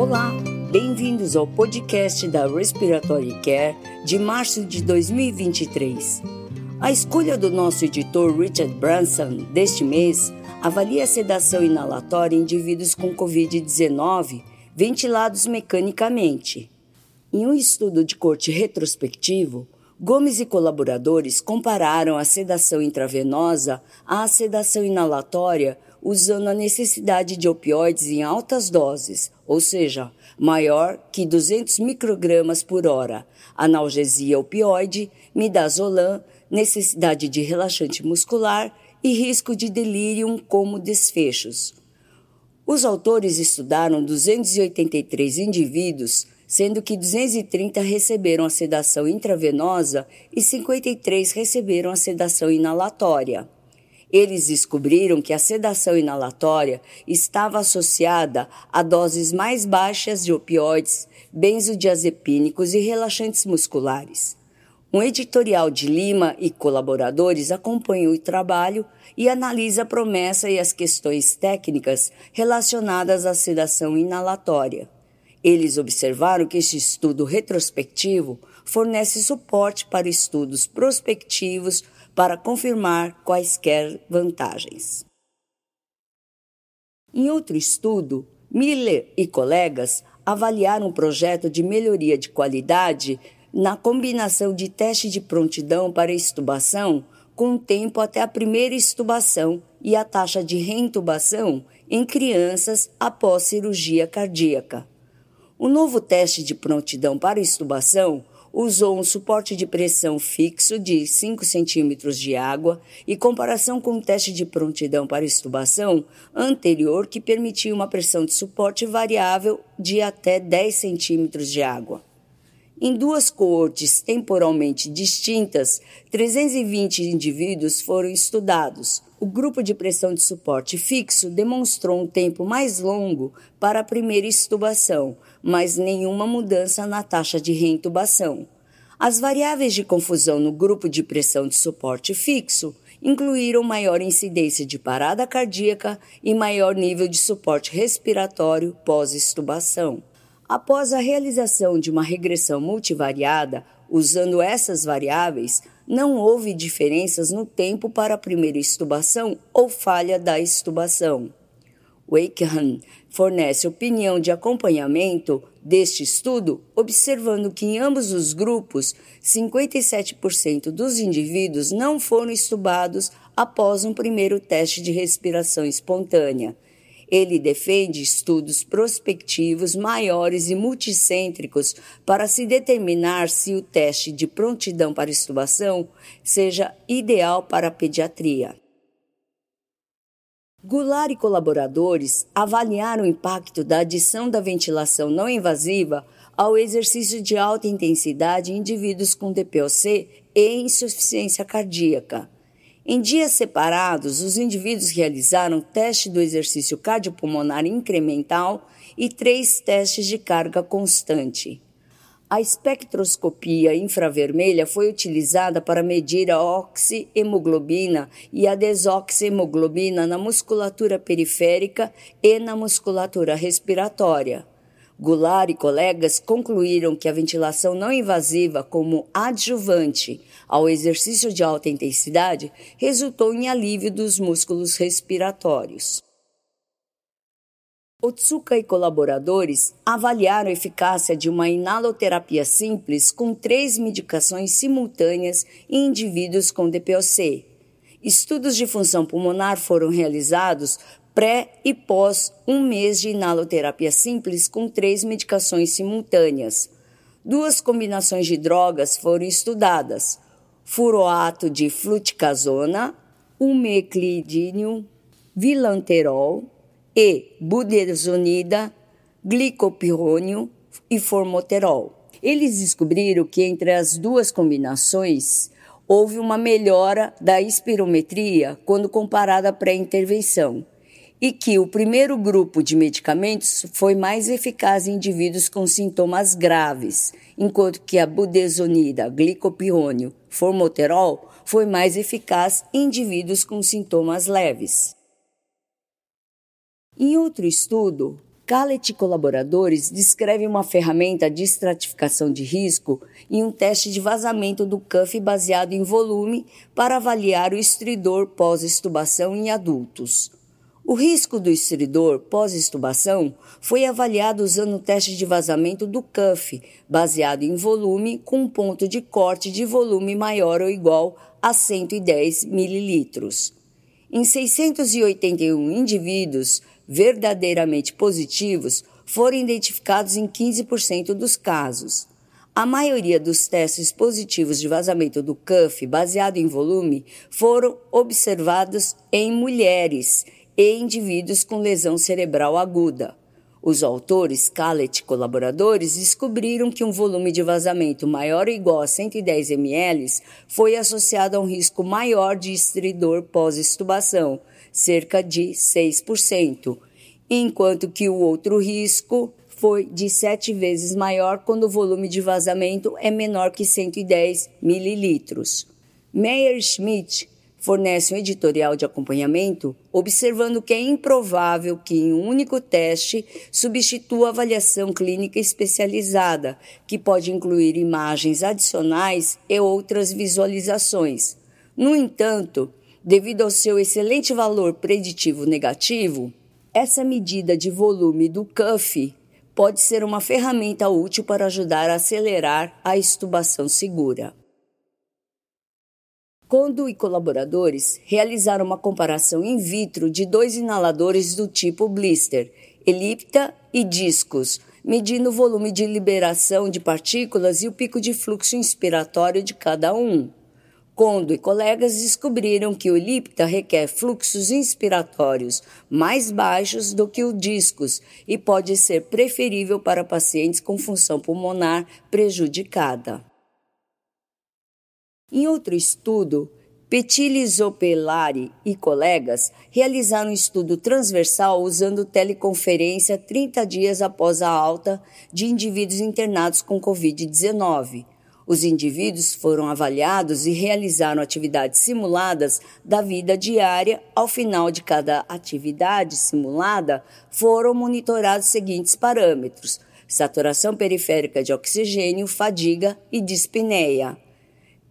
Olá, bem-vindos ao podcast da Respiratory Care de março de 2023. A escolha do nosso editor Richard Branson deste mês avalia a sedação inalatória em indivíduos com Covid-19 ventilados mecanicamente. Em um estudo de corte retrospectivo, Gomes e colaboradores compararam a sedação intravenosa à sedação inalatória usando a necessidade de opioides em altas doses, ou seja, maior que 200 microgramas por hora, analgesia opioide, midazolam, necessidade de relaxante muscular e risco de delírio como desfechos. Os autores estudaram 283 indivíduos, sendo que 230 receberam a sedação intravenosa e 53 receberam a sedação inalatória. Eles descobriram que a sedação inalatória estava associada a doses mais baixas de opioides, benzodiazepínicos e relaxantes musculares. Um editorial de Lima e colaboradores acompanha o trabalho e analisa a promessa e as questões técnicas relacionadas à sedação inalatória. Eles observaram que este estudo retrospectivo fornece suporte para estudos prospectivos para confirmar quaisquer vantagens. Em outro estudo, Miller e colegas avaliaram um projeto de melhoria de qualidade na combinação de teste de prontidão para extubação com o tempo até a primeira extubação e a taxa de reintubação em crianças após cirurgia cardíaca. O novo teste de prontidão para extubação usou um suporte de pressão fixo de 5 centímetros de água e comparação com o teste de prontidão para extubação anterior que permitia uma pressão de suporte variável de até 10 centímetros de água. Em duas coortes temporalmente distintas, 320 indivíduos foram estudados. O grupo de pressão de suporte fixo demonstrou um tempo mais longo para a primeira extubação, mas nenhuma mudança na taxa de reintubação. As variáveis de confusão no grupo de pressão de suporte fixo incluíram maior incidência de parada cardíaca e maior nível de suporte respiratório pós-extubação. Após a realização de uma regressão multivariada, usando essas variáveis, não houve diferenças no tempo para a primeira estubação ou falha da estubação. Wakeham fornece opinião de acompanhamento deste estudo, observando que em ambos os grupos, 57% dos indivíduos não foram estubados após um primeiro teste de respiração espontânea ele defende estudos prospectivos maiores e multicêntricos para se determinar se o teste de prontidão para estubação seja ideal para a pediatria. Goulart e colaboradores avaliaram o impacto da adição da ventilação não invasiva ao exercício de alta intensidade em indivíduos com DPOC e insuficiência cardíaca. Em dias separados, os indivíduos realizaram teste do exercício cardiopulmonar incremental e três testes de carga constante. A espectroscopia infravermelha foi utilizada para medir a oxihemoglobina e a desoxihemoglobina na musculatura periférica e na musculatura respiratória. Goulart e colegas concluíram que a ventilação não invasiva como adjuvante ao exercício de alta intensidade resultou em alívio dos músculos respiratórios. Otsuka e colaboradores avaliaram a eficácia de uma inaloterapia simples com três medicações simultâneas em indivíduos com DPOC. Estudos de função pulmonar foram realizados pré e pós um mês de inaloterapia simples com três medicações simultâneas. Duas combinações de drogas foram estudadas: furoato de fluticasona, umeclidínio, vilanterol e budesonida, glicopirônio e formoterol. Eles descobriram que entre as duas combinações houve uma melhora da espirometria quando comparada à pré-intervenção e que o primeiro grupo de medicamentos foi mais eficaz em indivíduos com sintomas graves, enquanto que a budesonida, glicopirônio, formoterol foi mais eficaz em indivíduos com sintomas leves. Em outro estudo, Callet e colaboradores descrevem uma ferramenta de estratificação de risco e um teste de vazamento do CUF baseado em volume para avaliar o estridor pós-estubação em adultos. O risco do estridor pós-estubação foi avaliado usando o teste de vazamento do CUF, baseado em volume, com um ponto de corte de volume maior ou igual a 110 mililitros. Em 681 indivíduos verdadeiramente positivos, foram identificados em 15% dos casos. A maioria dos testes positivos de vazamento do CUF, baseado em volume, foram observados em mulheres e indivíduos com lesão cerebral aguda. Os autores, Callet e colaboradores, descobriram que um volume de vazamento maior ou igual a 110 ml foi associado a um risco maior de estridor pós-estubação, cerca de 6%, enquanto que o outro risco foi de sete vezes maior quando o volume de vazamento é menor que 110 mililitros. Meyer Schmidt fornece um editorial de acompanhamento, observando que é improvável que em um único teste substitua a avaliação clínica especializada, que pode incluir imagens adicionais e outras visualizações. No entanto, devido ao seu excelente valor preditivo negativo, essa medida de volume do CUF pode ser uma ferramenta útil para ajudar a acelerar a estubação segura. Kondo e colaboradores realizaram uma comparação in vitro de dois inaladores do tipo blister, elipta e discos, medindo o volume de liberação de partículas e o pico de fluxo inspiratório de cada um. Kondo e colegas descobriram que o elipta requer fluxos inspiratórios mais baixos do que o discos e pode ser preferível para pacientes com função pulmonar prejudicada. Em outro estudo, Petilli Zopelari e colegas realizaram um estudo transversal usando teleconferência 30 dias após a alta de indivíduos internados com Covid-19. Os indivíduos foram avaliados e realizaram atividades simuladas da vida diária. Ao final de cada atividade simulada, foram monitorados os seguintes parâmetros: saturação periférica de oxigênio, fadiga e dispneia.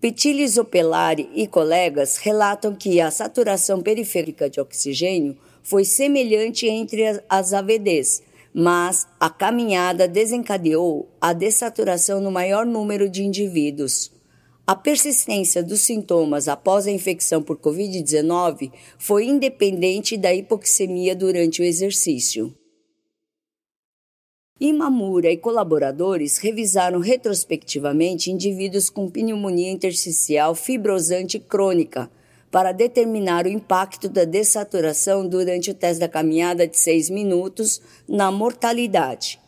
Petilli Zopelari e colegas relatam que a saturação periférica de oxigênio foi semelhante entre as AVDs, mas a caminhada desencadeou a dessaturação no maior número de indivíduos. A persistência dos sintomas após a infecção por Covid-19 foi independente da hipoxemia durante o exercício. Imamura e colaboradores revisaram retrospectivamente indivíduos com pneumonia intersticial fibrosante crônica para determinar o impacto da dessaturação durante o teste da caminhada de 6 minutos na mortalidade.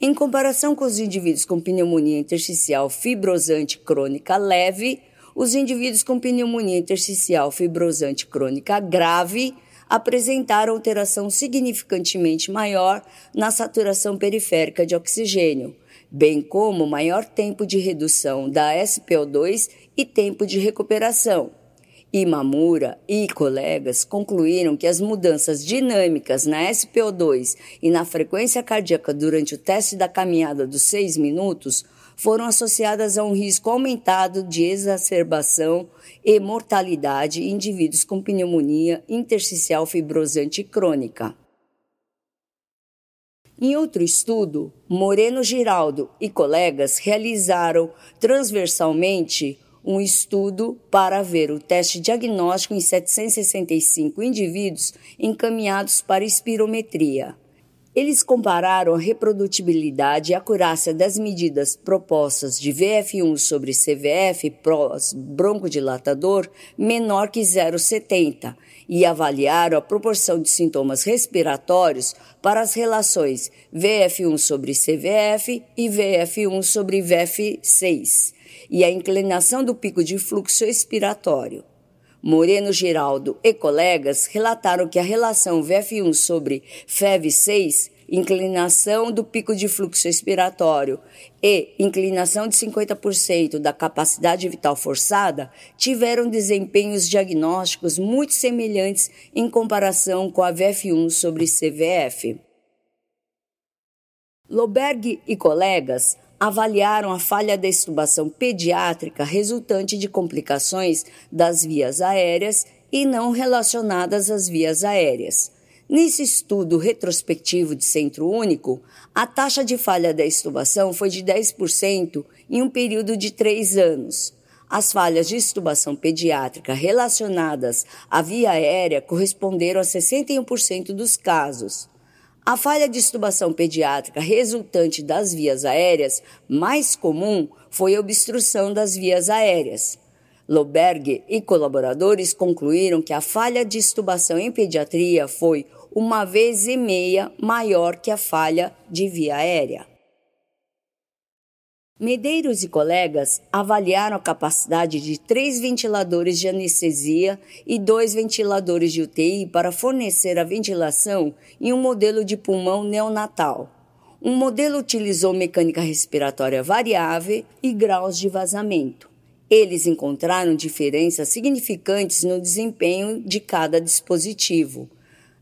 Em comparação com os indivíduos com pneumonia intersticial fibrosante crônica leve, os indivíduos com pneumonia intersticial fibrosante crônica grave apresentaram alteração significantemente maior na saturação periférica de oxigênio, bem como maior tempo de redução da SPO2 e tempo de recuperação. Imamura e colegas concluíram que as mudanças dinâmicas na SPO2 e na frequência cardíaca durante o teste da caminhada dos 6 minutos foram associadas a um risco aumentado de exacerbação e mortalidade em indivíduos com pneumonia intersticial fibrosante crônica. Em outro estudo, Moreno Giraldo e colegas realizaram transversalmente um estudo para ver o teste diagnóstico em 765 indivíduos encaminhados para espirometria. Eles compararam a reprodutibilidade e acurácia das medidas propostas de VF1 sobre CVF pós broncodilatador menor que 0,70 e avaliaram a proporção de sintomas respiratórios para as relações VF1 sobre CVF e VF1 sobre VF6 e a inclinação do pico de fluxo expiratório. Moreno Geraldo e colegas relataram que a relação VF1 sobre FEV6, inclinação do pico de fluxo expiratório e inclinação de 50% da capacidade vital forçada, tiveram desempenhos diagnósticos muito semelhantes em comparação com a VF1 sobre CVF. Loberg e colegas avaliaram a falha da extubação pediátrica resultante de complicações das vias aéreas e não relacionadas às vias aéreas. Nesse estudo retrospectivo de centro único, a taxa de falha da extubação foi de 10% em um período de três anos. As falhas de extubação pediátrica relacionadas à via aérea corresponderam a 61% dos casos. A falha de extubação pediátrica resultante das vias aéreas mais comum foi a obstrução das vias aéreas. Loberg e colaboradores concluíram que a falha de extubação em pediatria foi uma vez e meia maior que a falha de via aérea. Medeiros e colegas avaliaram a capacidade de três ventiladores de anestesia e dois ventiladores de UTI para fornecer a ventilação em um modelo de pulmão neonatal. Um modelo utilizou mecânica respiratória variável e graus de vazamento. Eles encontraram diferenças significantes no desempenho de cada dispositivo.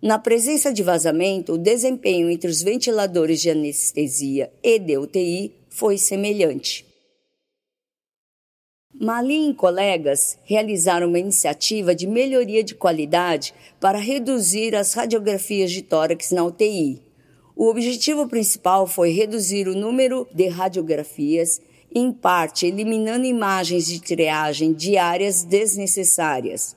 Na presença de vazamento, o desempenho entre os ventiladores de anestesia e de UTI foi semelhante. Malin e colegas realizaram uma iniciativa de melhoria de qualidade para reduzir as radiografias de tórax na UTI. O objetivo principal foi reduzir o número de radiografias, em parte eliminando imagens de triagem diárias desnecessárias.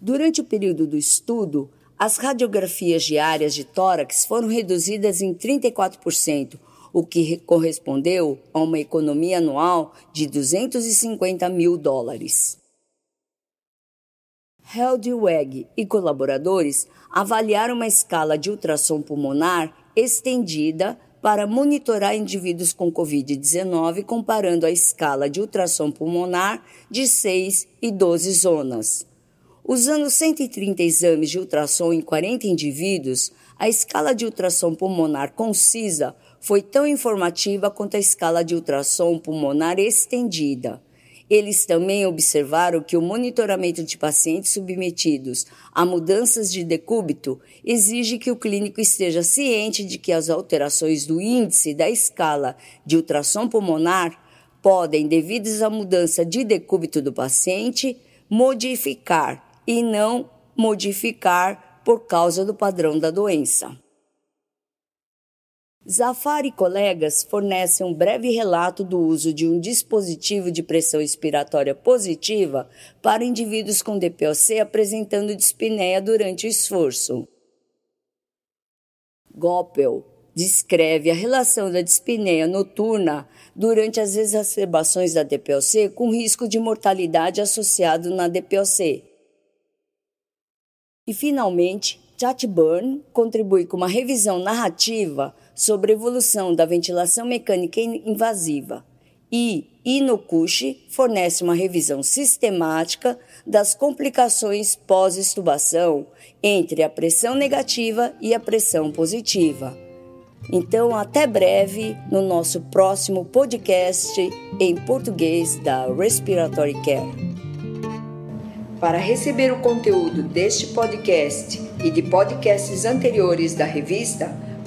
Durante o período do estudo, as radiografias diárias de tórax foram reduzidas em 34%, o que correspondeu a uma economia anual de 250 mil dólares. Heldweg e colaboradores avaliaram uma escala de ultrassom pulmonar estendida para monitorar indivíduos com Covid-19, comparando a escala de ultrassom pulmonar de 6 e 12 zonas. Usando 130 exames de ultrassom em 40 indivíduos, a escala de ultrassom pulmonar concisa foi tão informativa quanto a escala de ultrassom pulmonar estendida. Eles também observaram que o monitoramento de pacientes submetidos a mudanças de decúbito exige que o clínico esteja ciente de que as alterações do índice da escala de ultrassom pulmonar podem, devidas à mudança de decúbito do paciente, modificar e não modificar por causa do padrão da doença. Zafar e colegas fornecem um breve relato do uso de um dispositivo de pressão expiratória positiva para indivíduos com DPOC apresentando dispneia durante o esforço. Goppel descreve a relação da dispneia noturna durante as exacerbações da DPOC com risco de mortalidade associado na DPOC. E, finalmente, Chatburn contribui com uma revisão narrativa sobre evolução da ventilação mecânica invasiva e Inokushi fornece uma revisão sistemática das complicações pós-estubação entre a pressão negativa e a pressão positiva. Então, até breve no nosso próximo podcast em português da Respiratory Care. Para receber o conteúdo deste podcast e de podcasts anteriores da revista,